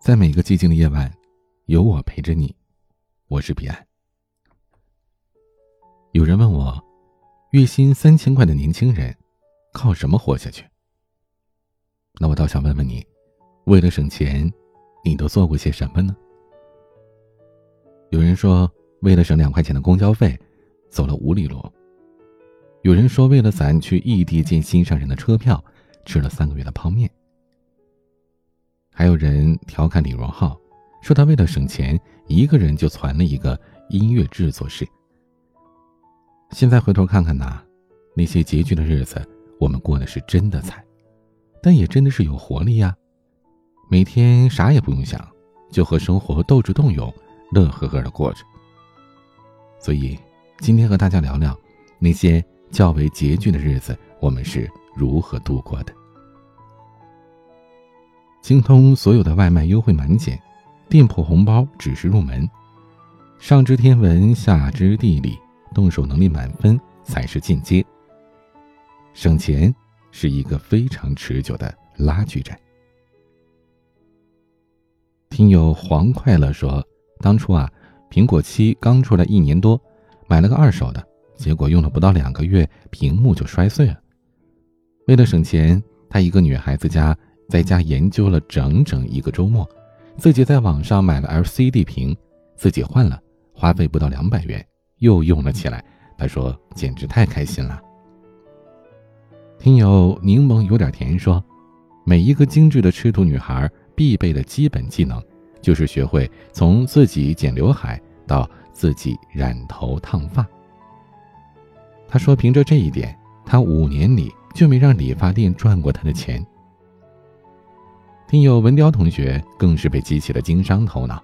在每个寂静的夜晚，有我陪着你。我是彼岸。有人问我，月薪三千块的年轻人，靠什么活下去？那我倒想问问你，为了省钱，你都做过些什么呢？有人说，为了省两块钱的公交费，走了五里路。有人说，为了攒去异地见心上人的车票，吃了三个月的泡面。还有人调侃李荣浩，说他为了省钱，一个人就攒了一个音乐制作室。现在回头看看呐，那些拮据的日子，我们过的是真的惨，但也真的是有活力呀。每天啥也不用想，就和生活斗智斗勇，乐呵呵的过着。所以，今天和大家聊聊那些。较为拮据的日子，我们是如何度过的？精通所有的外卖优惠满减，店铺红包只是入门，上知天文，下知地理，动手能力满分才是进阶。省钱是一个非常持久的拉锯战。听友黄快乐说，当初啊，苹果七刚出来一年多，买了个二手的。结果用了不到两个月，屏幕就摔碎了。为了省钱，她一个女孩子家在家研究了整整一个周末，自己在网上买了 LCD 屏，自己换了，花费不到两百元，又用了起来。他说简直太开心了。听友柠檬有点甜说，每一个精致的吃土女孩必备的基本技能，就是学会从自己剪刘海到自己染头烫发。他说：“凭着这一点，他五年里就没让理发店赚过他的钱。”听友文雕同学更是被激起了经商头脑。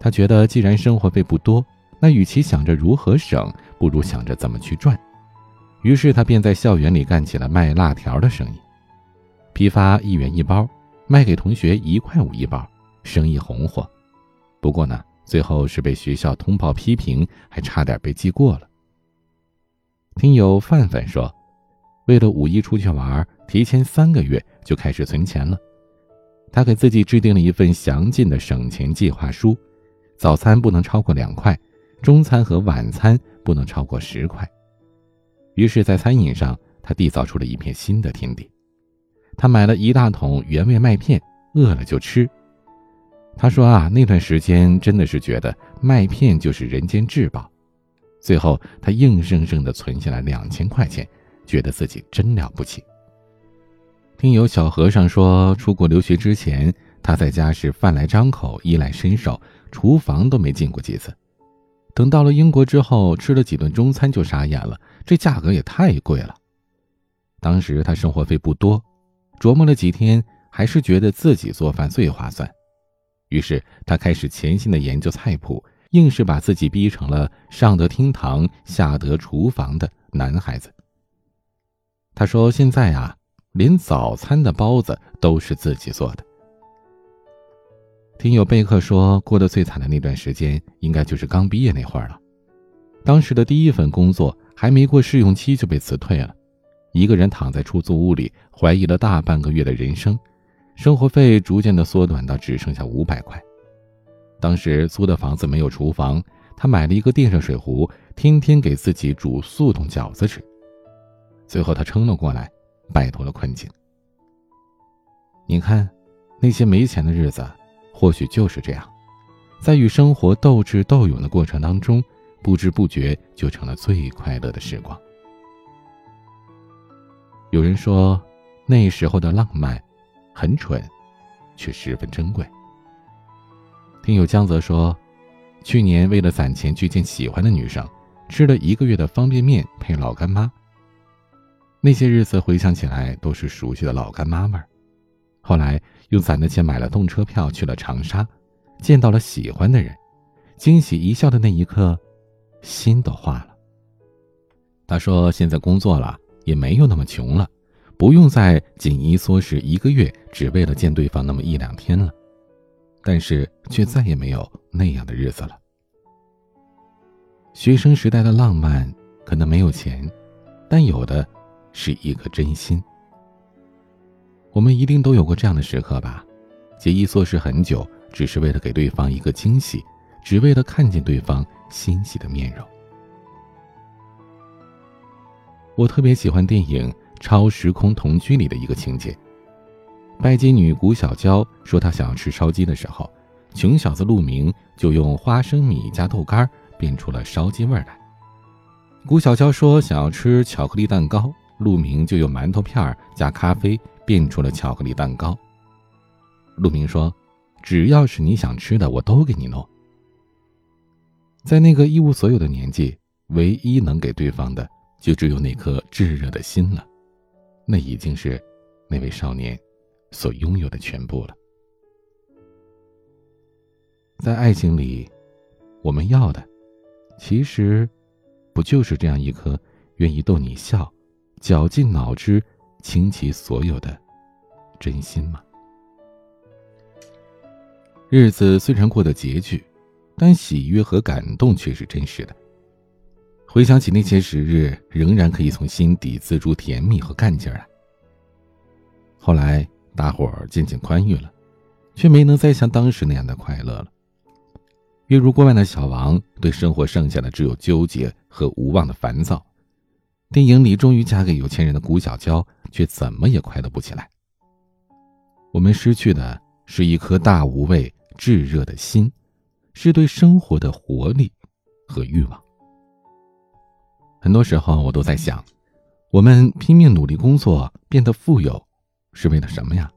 他觉得，既然生活费不多，那与其想着如何省，不如想着怎么去赚。于是他便在校园里干起了卖辣条的生意，批发一元一包，卖给同学一块五一包，生意红火。不过呢，最后是被学校通报批评，还差点被记过了。听友范范说，为了五一出去玩，提前三个月就开始存钱了。他给自己制定了一份详尽的省钱计划书：早餐不能超过两块，中餐和晚餐不能超过十块。于是，在餐饮上，他缔造出了一片新的天地。他买了一大桶原味麦片，饿了就吃。他说啊，那段时间真的是觉得麦片就是人间至宝。最后，他硬生生的存下来两千块钱，觉得自己真了不起。听友小和尚说，出国留学之前，他在家是饭来张口，衣来伸手，厨房都没进过几次。等到了英国之后，吃了几顿中餐就傻眼了，这价格也太贵了。当时他生活费不多，琢磨了几天，还是觉得自己做饭最划算。于是他开始潜心的研究菜谱。硬是把自己逼成了上得厅堂下得厨房的男孩子。他说：“现在啊，连早餐的包子都是自己做的。”听友贝克说，过得最惨的那段时间，应该就是刚毕业那会儿了。当时的第一份工作还没过试用期就被辞退了，一个人躺在出租屋里，怀疑了大半个月的人生，生活费逐渐的缩短到只剩下五百块。当时租的房子没有厨房，他买了一个电热水壶，天天给自己煮速冻饺子吃。最后他撑了过来，摆脱了困境。你看，那些没钱的日子，或许就是这样，在与生活斗智斗勇的过程当中，不知不觉就成了最快乐的时光。有人说，那时候的浪漫，很蠢，却十分珍贵。听友江泽说，去年为了攒钱去见喜欢的女生，吃了一个月的方便面配老干妈。那些日子回想起来都是熟悉的老干妈味儿。后来用攒的钱买了动车票去了长沙，见到了喜欢的人，惊喜一笑的那一刻，心都化了。他说现在工作了，也没有那么穷了，不用再紧衣缩食一个月，只为了见对方那么一两天了。但是却再也没有那样的日子了。学生时代的浪漫可能没有钱，但有的是一颗真心。我们一定都有过这样的时刻吧？节衣缩食很久，只是为了给对方一个惊喜，只为了看见对方欣喜的面容。我特别喜欢电影《超时空同居》里的一个情节。拜金女谷小娇说她想要吃烧鸡的时候，穷小子陆明就用花生米加豆干变出了烧鸡味来。谷小娇说想要吃巧克力蛋糕，陆明就用馒头片加咖啡变出了巧克力蛋糕。陆明说：“只要是你想吃的，我都给你弄。”在那个一无所有的年纪，唯一能给对方的。就只有那颗炙热的心了，那已经是那位少年所拥有的全部了。在爱情里，我们要的，其实不就是这样一颗愿意逗你笑、绞尽脑汁、倾其所有的真心吗？日子虽然过得拮据，但喜悦和感动却是真实的。回想起那些时日，仍然可以从心底滋出甜蜜和干劲儿来。后来大伙儿渐渐宽裕了，却没能再像当时那样的快乐了。月入过万的小王，对生活剩下的只有纠结和无望的烦躁。电影里终于嫁给有钱人的谷小娇，却怎么也快乐不起来。我们失去的是一颗大无畏、炙热的心，是对生活的活力和欲望。很多时候，我都在想，我们拼命努力工作，变得富有，是为了什么呀？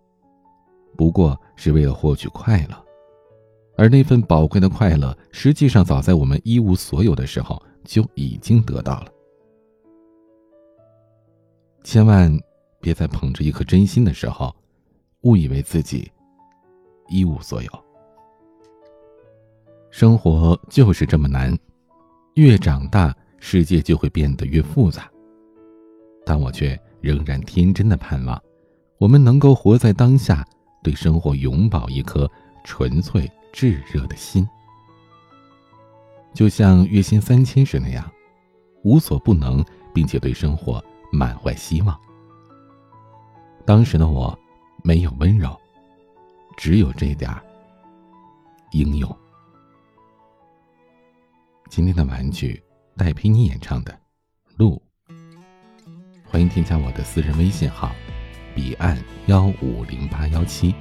不过是为了获取快乐，而那份宝贵的快乐，实际上早在我们一无所有的时候就已经得到了。千万别在捧着一颗真心的时候，误以为自己一无所有。生活就是这么难，越长大。世界就会变得越复杂，但我却仍然天真的盼望，我们能够活在当下，对生活永葆一颗纯粹炙热的心，就像月薪三千时那样，无所不能，并且对生活满怀希望。当时的我，没有温柔，只有这点儿英勇。今天的玩具。戴佩妮演唱的《路》，欢迎添加我的私人微信号：彼岸幺五零八幺七，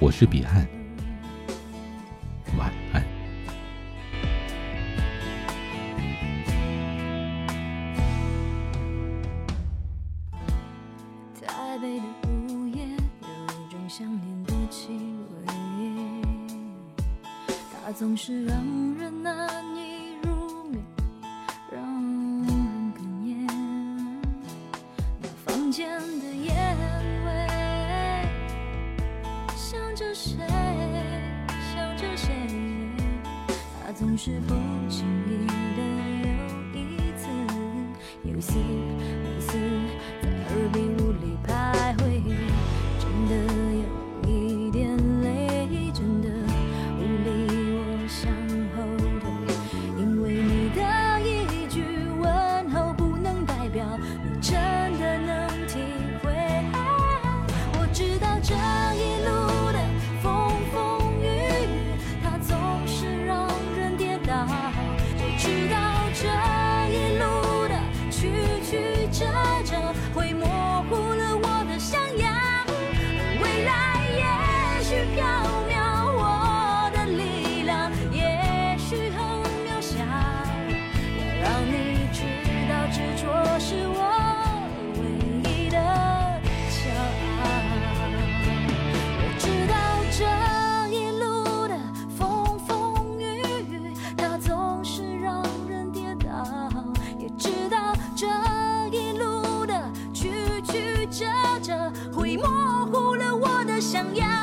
我是彼岸，总是让人难以入眠，让人哽咽。那房间的烟味，想着谁，想着谁，他总是不经意的又一次又一次，一次在耳边无力拍。模糊了我的想要。